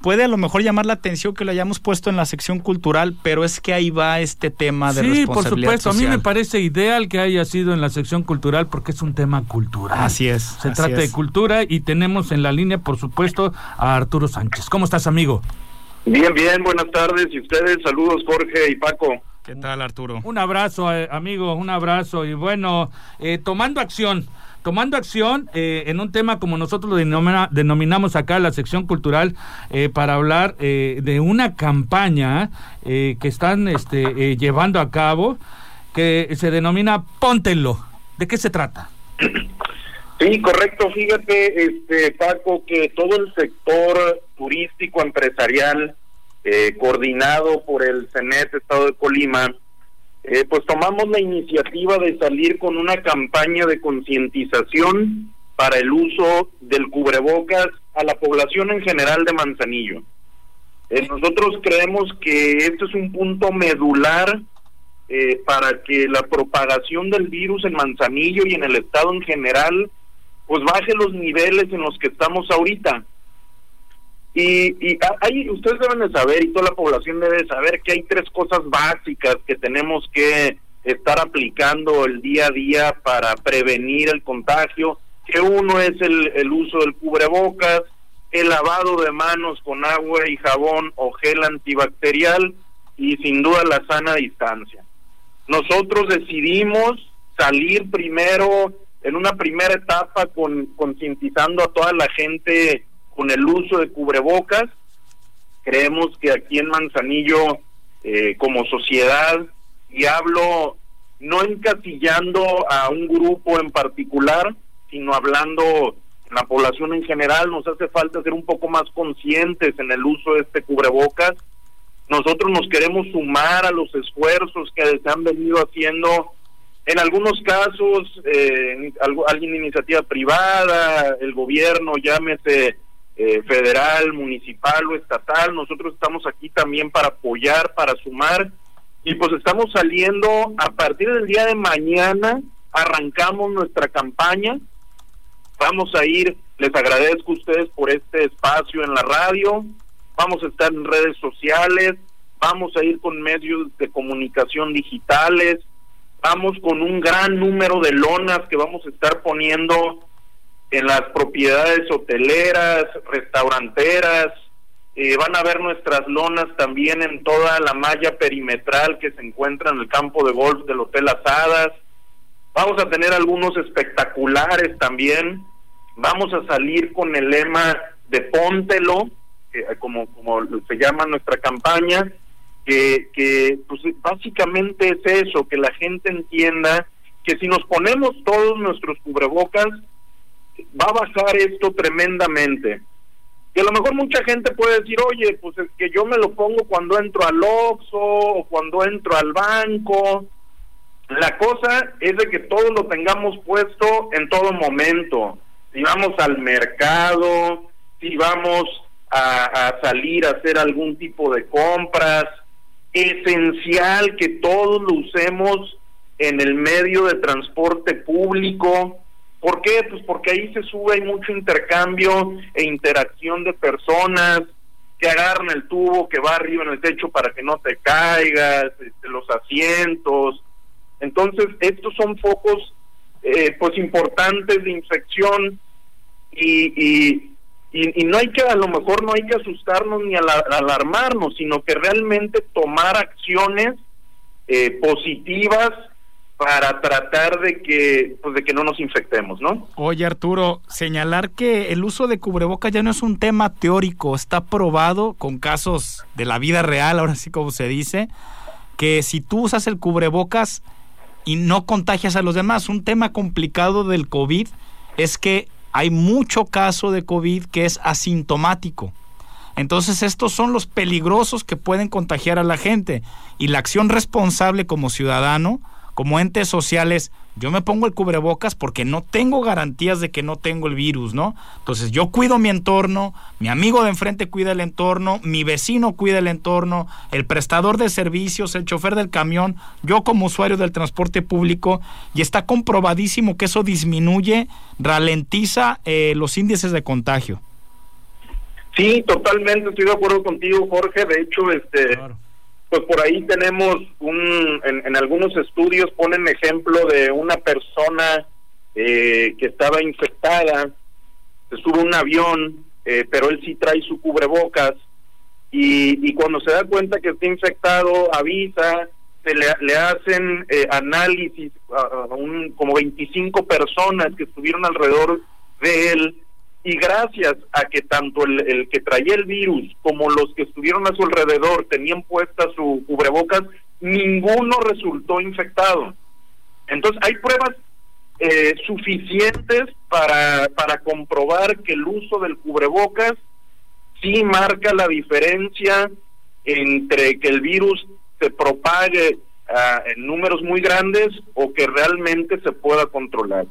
Puede a lo mejor llamar la atención que lo hayamos puesto en la sección cultural, pero es que ahí va este tema de Sí, por supuesto. A mí me parece ideal que haya sido en la sección cultural porque es un tema cultural. Así es. Se así trata de cultura y tenemos en la línea, por supuesto, a Arturo Sánchez. ¿Cómo estás, amigo? Bien, bien, buenas tardes. Y ustedes, saludos Jorge y Paco. ¿Qué tal, Arturo? Un abrazo, eh, amigo, un abrazo. Y bueno, eh, tomando acción, tomando acción eh, en un tema como nosotros lo denomina- denominamos acá la sección cultural eh, para hablar eh, de una campaña eh, que están este, eh, llevando a cabo que se denomina Póntelo. ¿De qué se trata? Sí, correcto. Fíjate, este Paco, que todo el sector turístico empresarial coordinado por el CENET Estado de Colima, eh, pues tomamos la iniciativa de salir con una campaña de concientización para el uso del cubrebocas a la población en general de Manzanillo. Eh, nosotros creemos que este es un punto medular eh, para que la propagación del virus en Manzanillo y en el estado en general pues baje los niveles en los que estamos ahorita. Y, y ustedes deben de saber, y toda la población debe saber, que hay tres cosas básicas que tenemos que estar aplicando el día a día para prevenir el contagio, que uno es el, el uso del cubrebocas, el lavado de manos con agua y jabón o gel antibacterial y sin duda la sana distancia. Nosotros decidimos salir primero en una primera etapa con concientizando a toda la gente con el uso de cubrebocas. Creemos que aquí en Manzanillo, eh, como sociedad, y hablo no encasillando a un grupo en particular, sino hablando la población en general, nos hace falta ser un poco más conscientes en el uso de este cubrebocas. Nosotros nos queremos sumar a los esfuerzos que se han venido haciendo, en algunos casos, eh, alguien iniciativa privada, el gobierno, llámese eh, federal, municipal o estatal. Nosotros estamos aquí también para apoyar, para sumar. Y pues estamos saliendo a partir del día de mañana, arrancamos nuestra campaña Vamos a ir, les agradezco a ustedes por este espacio en la radio, vamos a estar en redes sociales, vamos a ir con medios de comunicación digitales, vamos con un gran número de lonas que vamos a estar poniendo en las propiedades hoteleras, restauranteras, eh, van a ver nuestras lonas también en toda la malla perimetral que se encuentra en el campo de golf del Hotel Asadas. Vamos a tener algunos espectaculares también Vamos a salir con el lema de póntelo, como, como se llama nuestra campaña, que, que pues básicamente es eso, que la gente entienda que si nos ponemos todos nuestros cubrebocas, va a bajar esto tremendamente. Que a lo mejor mucha gente puede decir, oye, pues es que yo me lo pongo cuando entro al Oxxo o cuando entro al banco. La cosa es de que todos lo tengamos puesto en todo momento si vamos al mercado, si vamos a, salir a hacer algún tipo de compras, esencial que todos lo usemos en el medio de transporte público. ¿Por qué? Pues porque ahí se sube, hay mucho intercambio e interacción de personas que agarran el tubo que va arriba en el techo para que no te caigas, este, los asientos. Entonces, estos son focos eh, pues importantes de infección y, y, no hay que, a lo mejor no hay que asustarnos ni alarmarnos, sino que realmente tomar acciones eh, positivas para tratar de que pues de que no nos infectemos, ¿no? Oye Arturo, señalar que el uso de cubrebocas ya no es un tema teórico, está probado con casos de la vida real, ahora sí como se dice, que si tú usas el cubrebocas y no contagias a los demás. Un tema complicado del COVID es que hay mucho caso de COVID que es asintomático. Entonces estos son los peligrosos que pueden contagiar a la gente y la acción responsable como ciudadano como entes sociales, yo me pongo el cubrebocas porque no tengo garantías de que no tengo el virus, ¿no? Entonces yo cuido mi entorno, mi amigo de enfrente cuida el entorno, mi vecino cuida el entorno, el prestador de servicios, el chofer del camión, yo como usuario del transporte público, y está comprobadísimo que eso disminuye, ralentiza eh, los índices de contagio. Sí, totalmente, estoy de acuerdo contigo, Jorge. De hecho, este, pues por ahí tenemos un, en, algunos estudios ponen ejemplo de una persona eh, que estaba infectada, se sube un avión, eh, pero él sí trae su cubrebocas y, y cuando se da cuenta que está infectado avisa, se le, le hacen eh, análisis a, a un, como 25 personas que estuvieron alrededor de él y gracias a que tanto el, que traía el virus como los que estuvieron a su alrededor tenían puesta su cubrebocas, ninguno resultó infectado. Entonces hay pruebas eh, suficientes para, para comprobar que el uso del cubrebocas sí marca la diferencia entre que el virus se propague ah, en números muy grandes o que realmente se pueda controlar.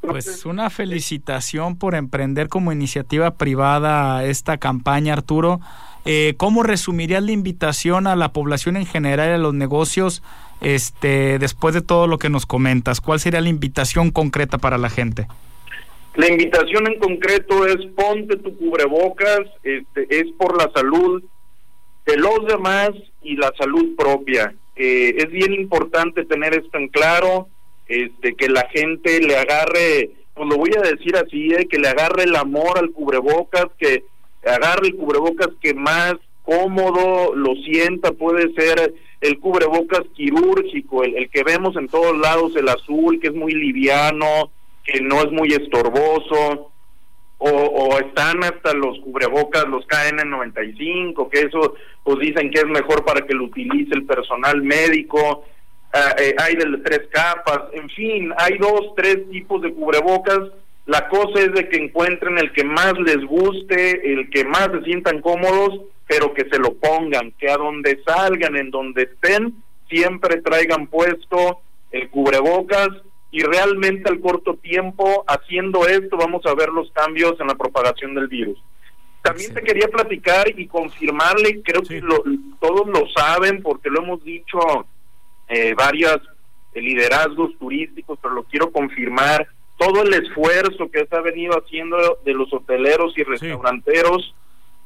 Pues una felicitación por emprender como iniciativa privada esta campaña, Arturo. Eh, ¿Cómo resumirías la invitación a la población en general y a los negocios este, después de todo lo que nos comentas? ¿Cuál sería la invitación concreta para la gente? La invitación en concreto es ponte tu cubrebocas, este, es por la salud de los demás y la salud propia. Es bien importante tener esto en claro, este, que la gente le agarre, pues lo voy a decir así, eh, que le agarre el amor al cubrebocas, que agarre el cubrebocas que más cómodo lo sienta, puede ser el cubrebocas quirúrgico, el, que vemos en todos lados, el azul, que es muy liviano, que no es muy estorboso, o, están hasta los cubrebocas, los KN95, que eso pues dicen que es mejor para que lo utilice el personal médico, eh, hay de tres capas, en fin, hay dos, tres tipos de cubrebocas, la cosa es de que encuentren el que más les guste, el que más se sientan cómodos, pero que se lo pongan, que a donde salgan, en donde estén, siempre traigan puesto el cubrebocas. Y realmente al corto tiempo haciendo esto vamos a ver los cambios en la propagación del virus. También te quería platicar y confirmarle, creo que todos lo saben porque lo hemos dicho eh, varios liderazgos turísticos, pero lo quiero confirmar, todo el esfuerzo que se ha venido haciendo de los hoteleros y restauranteros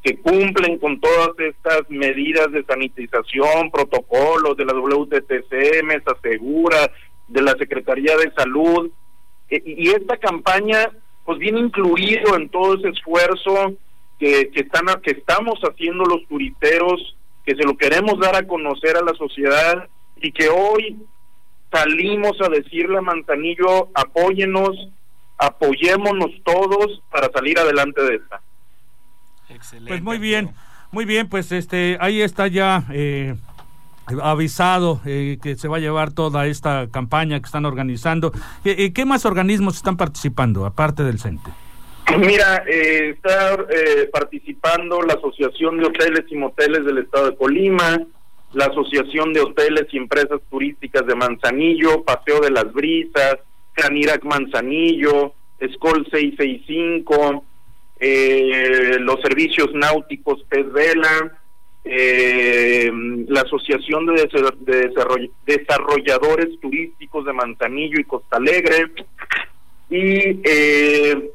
que cumplen con todas estas medidas de sanitización, protocolos de la WTTC, Segura, de la Secretaría de Salud. E, y esta campaña pues viene incluido en todo ese esfuerzo que, que, están, que estamos haciendo los turiteros, que se lo queremos dar a conocer a la sociedad y que hoy salimos a decirle a Manzanillo, apóyenos, apoyémonos todos para salir adelante de esta. Excelente. Pues muy bien, muy bien, pues este, ahí está ya eh, avisado eh, que se va a llevar toda esta campaña que están organizando. ¿Qué, qué más organismos están participando, aparte del CENTE? Mira, eh, está eh, participando la Asociación de Hoteles y Moteles del Estado de Colima, la Asociación de Hoteles y Empresas Turísticas de Manzanillo, Paseo de las Brisas, Canirac Manzanillo, Escol 665, eh, los servicios náuticos Pez Vela, eh, la Asociación de, Desarrolladores Turísticos de Manzanillo y Costa Alegre y eh,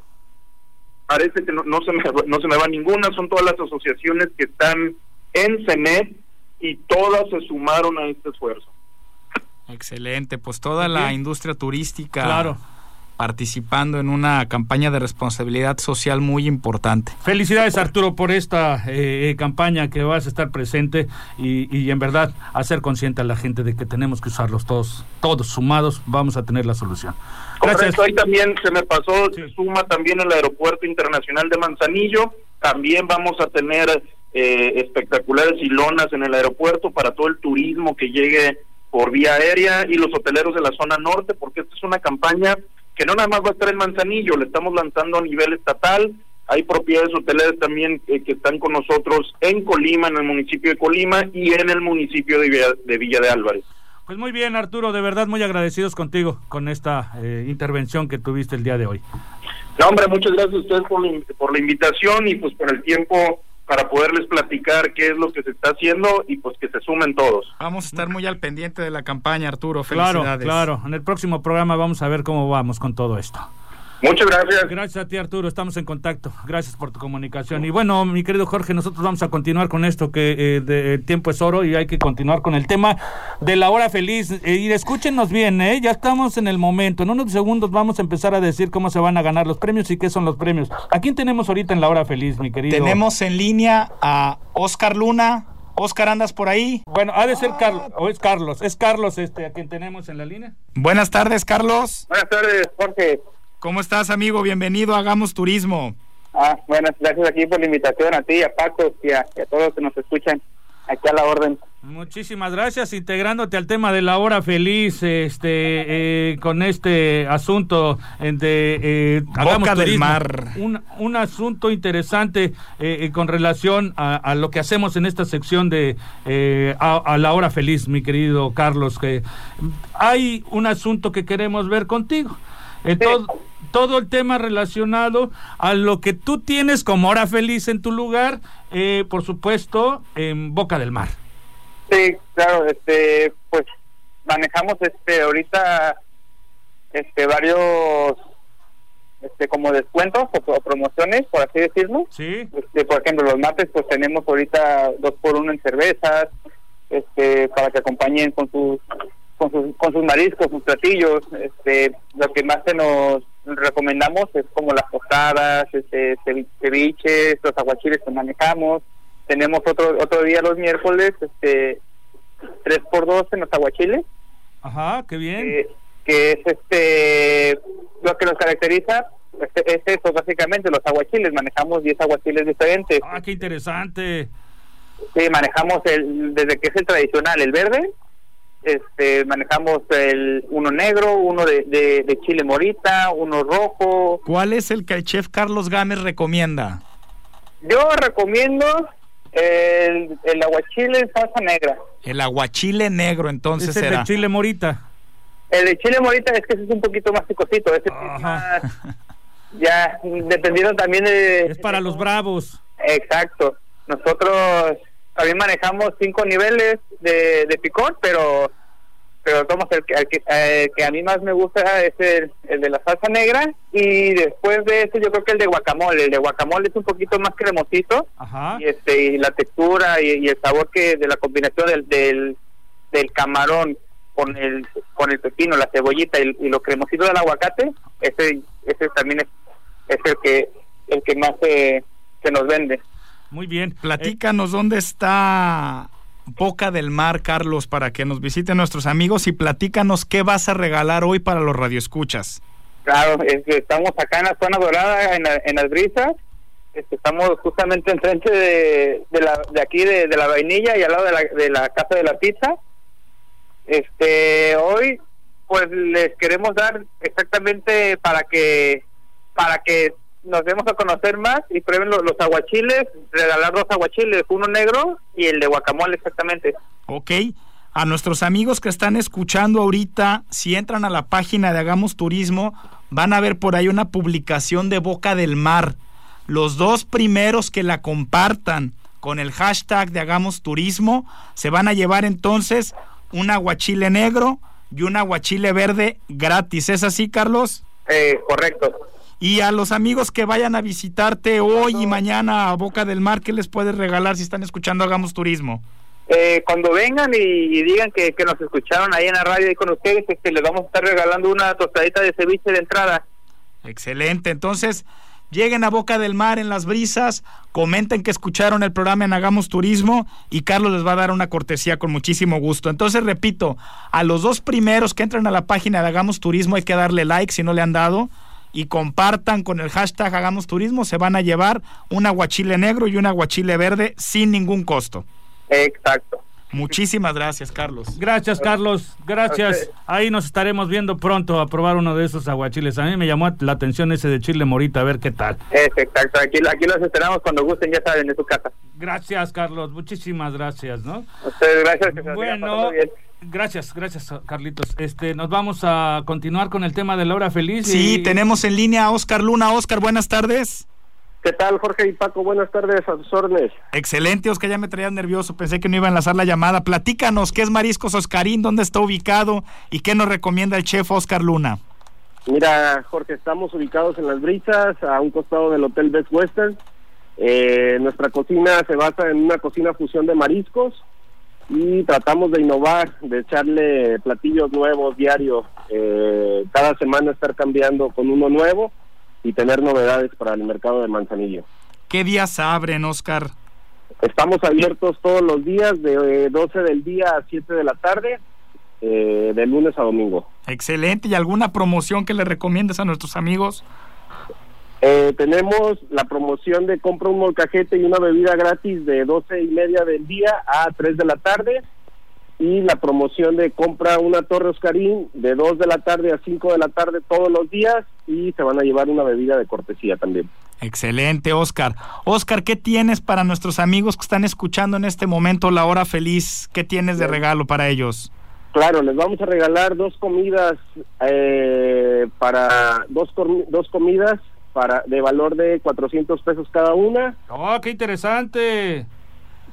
parece que no, se me, no se me va ninguna, son todas las asociaciones que están en CENET y todas se sumaron a este esfuerzo. Excelente, pues toda la industria turística claro participando en una campaña de responsabilidad social muy importante. Felicidades Arturo por esta eh, campaña que vas a estar presente y, y, en verdad hacer consciente a la gente de que tenemos que usarlos todos, todos sumados, vamos a tener la solución. Gracias. ahí también se me pasó, se suma también el Aeropuerto Internacional de Manzanillo, también vamos a tener eh, espectaculares y lonas en el aeropuerto para todo el turismo que llegue por vía aérea y los hoteleros de la zona norte, porque esta es una campaña que no nada más va a estar en Manzanillo, le estamos lanzando a nivel estatal, hay propiedades hoteleras también eh, que están con nosotros en Colima, en el municipio de Colima y en el municipio de Villa de, Villa de Álvarez. Pues muy bien, Arturo, de verdad muy agradecidos contigo con esta eh, intervención que tuviste el día de hoy. No, hombre, muchas gracias a ustedes por por la invitación y pues por el tiempo para poderles platicar qué es lo que se está haciendo y pues que se sumen todos. Vamos a estar muy al pendiente de la campaña, Arturo. Felicidades. Claro, claro. En el próximo programa vamos a ver cómo vamos con todo esto. Muchas gracias. Gracias a ti, Arturo. Estamos en contacto. Gracias por tu comunicación. Y bueno, mi querido Jorge, nosotros vamos a continuar con esto, que eh, el tiempo es oro y hay que continuar con el tema de la hora feliz. Eh, y escúchenos bien, ¿eh? ya estamos en el momento. En unos segundos vamos a empezar a decir cómo se van a ganar los premios y qué son los premios. ¿A quién tenemos ahorita en la hora feliz, mi querido? Tenemos en línea a Oscar Luna. Oscar, ¿andas por ahí? Bueno, ha de ser Carlos, o es Carlos, es Carlos este a quien tenemos en la línea. Buenas tardes, Carlos. Buenas tardes, Jorge. ¿Cómo estás, amigo? Bienvenido a Hagamos Turismo. Ah, buenas gracias aquí por la invitación a ti, a Paco y a, todos los que nos escuchan aquí a la orden. Muchísimas gracias, integrándote al tema de la hora feliz, este, eh, con este asunto de eh, Boca del Mar. Un, un asunto interesante eh, con relación a, lo que hacemos en esta sección de a, la hora feliz, mi querido Carlos. Que hay un asunto que queremos ver contigo. Entonces, todo el tema relacionado a lo que tú tienes como hora feliz en tu lugar, eh, por supuesto, en Boca del Mar. Sí, claro, este, pues manejamos este ahorita este varios este, como descuentos o, promociones, por así decirlo. Sí. Este, por ejemplo, los martes pues tenemos ahorita dos por uno en cervezas, este, para que acompañen con sus con sus, con sus mariscos, sus platillos. Este, lo que más se nos recomendamos es como las tostadas, este, ceviches, los aguachiles que manejamos. Tenemos otro otro día los miércoles, este, tres por dos en los aguachiles. Ajá, qué bien. Eh, que es este lo que nos caracteriza este, es eso básicamente los aguachiles manejamos 10 aguachiles diferentes ah qué interesante sí manejamos el desde que es el tradicional el verde este manejamos el uno negro uno de, de, chile morita uno rojo ¿cuál es el que el chef Carlos Gámez recomienda? yo recomiendo el, el aguachile en salsa negra el aguachile negro entonces ¿Es el chile morita el de chile morita es que ese es un poquito más picosito, ese más, ya dependiendo también de... Es para los bravos. Exacto. Nosotros también manejamos cinco niveles de, de picor, pero pero tomas el, que, que a mí más me gusta es el, el, de la salsa negra y después de eso yo creo que el de guacamole el de guacamole es un poquito más cremosito Ajá. y este y la textura y, y, el sabor que de la combinación del, del, del camarón con el con el pepino, la cebollita y, y lo cremosito del aguacate, ese ese también es, es el que el que más se, se nos vende. Muy bien. Platícanos dónde está Boca del Mar, Carlos, para que nos visiten nuestros amigos y platícanos qué vas a regalar hoy para los radioescuchas. Claro, estamos acá en la zona dorada, en, en las brisas. Este, estamos justamente enfrente de, de, la, de aquí de, de, la vainilla y al lado de la, de la casa de la pizza. Este, hoy pues les queremos dar exactamente para que para que nos demos a conocer más y prueben los, aguachiles, regalar dos aguachiles, uno negro y el de guacamole exactamente. Ok, a nuestros amigos que están escuchando ahorita, si entran a la página de Hagamos Turismo, van a ver por ahí una publicación de Boca del Mar. Los dos primeros que la compartan con el hashtag de Hagamos Turismo se van a llevar entonces un aguachile negro y un aguachile verde gratis. ¿Es así, Carlos? Eh, correcto. Y a los amigos que vayan a visitarte hoy y mañana a Boca del Mar, ¿qué les puedes regalar si están escuchando Hagamos Turismo? Eh, cuando vengan y, digan que, nos escucharon ahí en la radio y con ustedes, este, les vamos a estar regalando una tostadita de ceviche de entrada. Excelente. Entonces, lleguen a Boca del Mar en las brisas, comenten que escucharon el programa en Hagamos Turismo y Carlos les va a dar una cortesía con muchísimo gusto. Entonces, repito, a los dos primeros que entran a la página de Hagamos Turismo hay que darle like si no le han dado y compartan con el hashtag Hagamos Turismo, se van a llevar un aguachile negro y un aguachile verde sin ningún costo. Exacto. Muchísimas gracias, Carlos. Gracias, Carlos. Gracias. Ahí nos estaremos viendo pronto a probar uno de esos aguachiles. A mí me llamó la atención ese de chile morita, a ver qué tal. Es exacto. Aquí, aquí los esperamos cuando gusten, ya saben, de su casa. Gracias, Carlos. Muchísimas gracias, ¿no? Ustedes, gracias. Que bueno, gracias, gracias, Carlitos. Este, nos vamos a continuar con el tema de la hora feliz. Sí, tenemos en línea a Oscar Luna. Oscar, buenas tardes. ¿Qué tal, Jorge y Paco? Buenas tardes, a sus órdenes. Excelente, Oscar, ya me traías nervioso, pensé que no iba a enlazar la llamada. Platícanos, ¿qué es Mariscos Oscarín? ¿Dónde está ubicado? ¿Y qué nos recomienda el chef Oscar Luna? Mira, Jorge, estamos ubicados en Las Brisas, a un costado del Hotel Best Western. Eh, nuestra cocina se basa en una cocina fusión de mariscos y tratamos de innovar, de echarle platillos nuevos diarios. Eh, cada semana estar cambiando con uno nuevo y tener novedades para el mercado de Manzanillo. ¿Qué días abren, Oscar? Estamos abiertos todos los días de 12 del día a 7 de la tarde, eh, de lunes a domingo. Excelente. ¿Y alguna promoción que le recomiendes a nuestros amigos? Eh, tenemos la promoción de compra un molcajete y una bebida gratis de 12 y media del día a 3 de la tarde y la promoción de compra una torre Oscarín de 2 de la tarde a 5 de la tarde todos los días y se van a llevar una bebida de cortesía también. Excelente, Oscar. Oscar, ¿qué tienes para nuestros amigos que están escuchando en este momento la hora feliz? ¿Qué tienes de regalo para ellos? Claro, les vamos a regalar dos comidas eh, para dos, dos comidas para de valor de 400 pesos cada una. ¡Oh, qué interesante!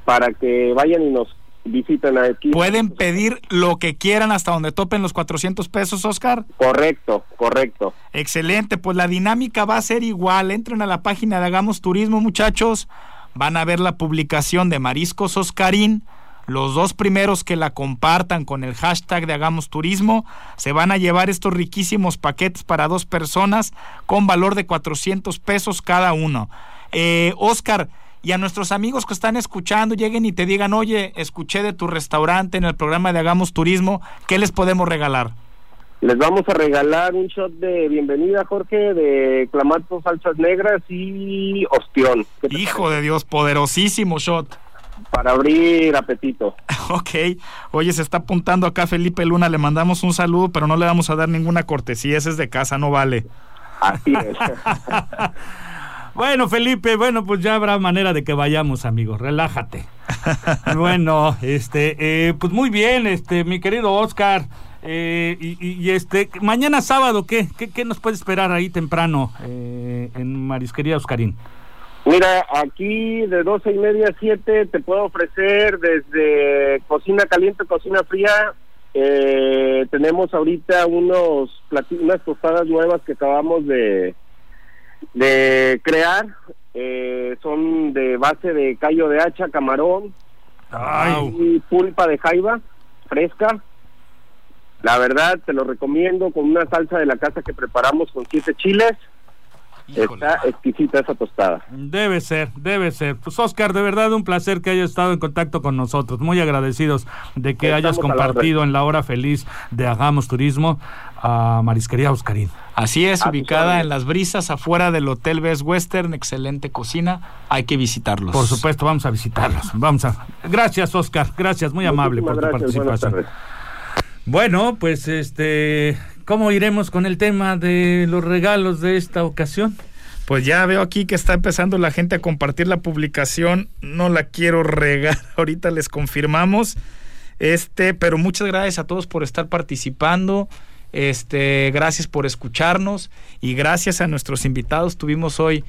Para que vayan y nos visiten aquí. Pueden pedir lo que quieran hasta donde topen los 400 pesos, Oscar. Correcto, correcto. Excelente, pues la dinámica va a ser igual. Entren a la página de Hagamos Turismo, muchachos. Van a ver la publicación de Mariscos Oscarín. Los dos primeros que la compartan con el hashtag de Hagamos Turismo se van a llevar estos riquísimos paquetes para dos personas con valor de 400 pesos cada uno. Eh, Oscar, y a nuestros amigos que están escuchando lleguen y te digan, oye, escuché de tu restaurante en el programa de Hagamos Turismo, ¿qué les podemos regalar? Les vamos a regalar un shot de bienvenida, Jorge, de clamato, salsas negras y ostión. Hijo de Dios, poderosísimo shot. Para abrir apetito. ok. Oye, se está apuntando acá Felipe Luna, le mandamos un saludo, pero no le vamos a dar ninguna cortesía, ese es de casa, no vale. Así es. Bueno, Felipe, bueno, pues ya habrá manera de que vayamos, amigos. Relájate. bueno, este, eh, pues muy bien, este, mi querido Oscar. Eh, y, este, mañana sábado, ¿qué, qué, nos puede esperar ahí temprano eh, en Marisquería Oscarín? Mira, aquí de doce y media a siete te puedo ofrecer desde cocina caliente, cocina fría. tenemos ahorita unos unas tostadas nuevas que acabamos de, de crear. Eh, son de base de callo de hacha, camarón y pulpa de jaiba fresca. La verdad, te lo recomiendo con una salsa de la casa que preparamos con siete chiles. Está exquisita esa tostada. Debe ser, debe ser. Pues Oscar, de verdad un placer que hayas estado en contacto con nosotros. Muy agradecidos de que hayas compartido en la hora feliz de Hagamos Turismo a Marisquería Oscarín. Así es, ubicada en las brisas afuera del Hotel Best Western, excelente cocina. Hay que visitarlos. Por supuesto, vamos a visitarlos. Vamos a. Gracias, Oscar. Gracias, muy amable por tu participación. Bueno, pues este ¿Cómo iremos con el tema de los regalos de esta ocasión? Pues ya veo aquí que está empezando la gente a compartir la publicación. No la quiero regar, ahorita les confirmamos. Este, pero muchas gracias a todos por estar participando. Este, gracias por escucharnos y gracias a nuestros invitados. Tuvimos hoy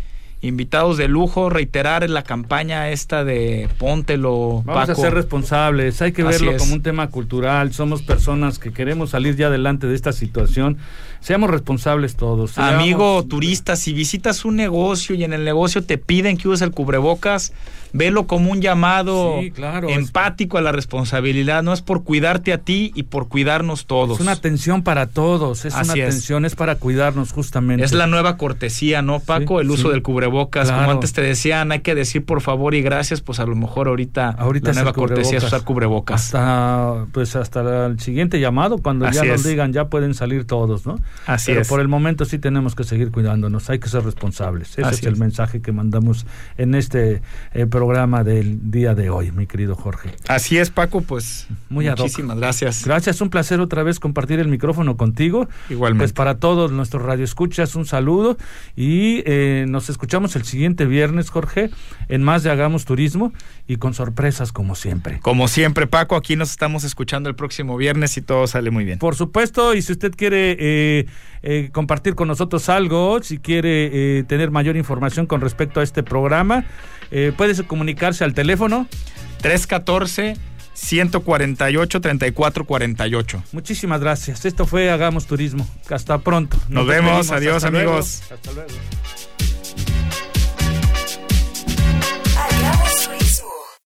invitados de lujo, reiterar la campaña esta de Póntelo. Vamos a ser responsables, hay que verlo como un tema cultural, somos personas que queremos salir ya adelante de esta situación, seamos responsables todos. Amigo turista, si visitas un negocio y en el negocio te piden que uses el cubrebocas, velo como un llamado empático a la responsabilidad, no es por cuidarte a ti y por cuidarnos todos. Es una atención para todos, es una atención, es. para cuidarnos justamente. Es la nueva cortesía, ¿no, Paco? el uso del cubrebocas, como antes te decían, hay que decir por favor y gracias, pues a lo mejor ahorita, ahorita la nueva cortesía es usar cubrebocas. Hasta, pues hasta el siguiente llamado, cuando ya nos digan, ya pueden salir todos, ¿no? Así Pero es. por el momento sí tenemos que seguir cuidándonos, hay que ser responsables. Ese es el mensaje que mandamos en este eh, programa programa del día de hoy, mi querido Jorge. Así es, Paco, pues Muy muchísimas gracias. Gracias, un placer otra vez compartir el micrófono contigo. Igualmente. Pues para todos nuestros radioescuchas, un saludo y eh, nos escuchamos el siguiente viernes, Jorge, en más de Hagamos Turismo y con sorpresas como siempre. Como siempre, Paco, aquí nos estamos escuchando el próximo viernes y todo sale muy bien. Por supuesto, y si usted quiere eh, eh, compartir con nosotros algo, si quiere tener mayor información con respecto a este programa, eh, puede comunicarse al teléfono 314 148 3448. Muchísimas gracias. Esto fue Hagamos Turismo. Hasta pronto. Nos, vemos. Adiós, amigos. Hasta luego.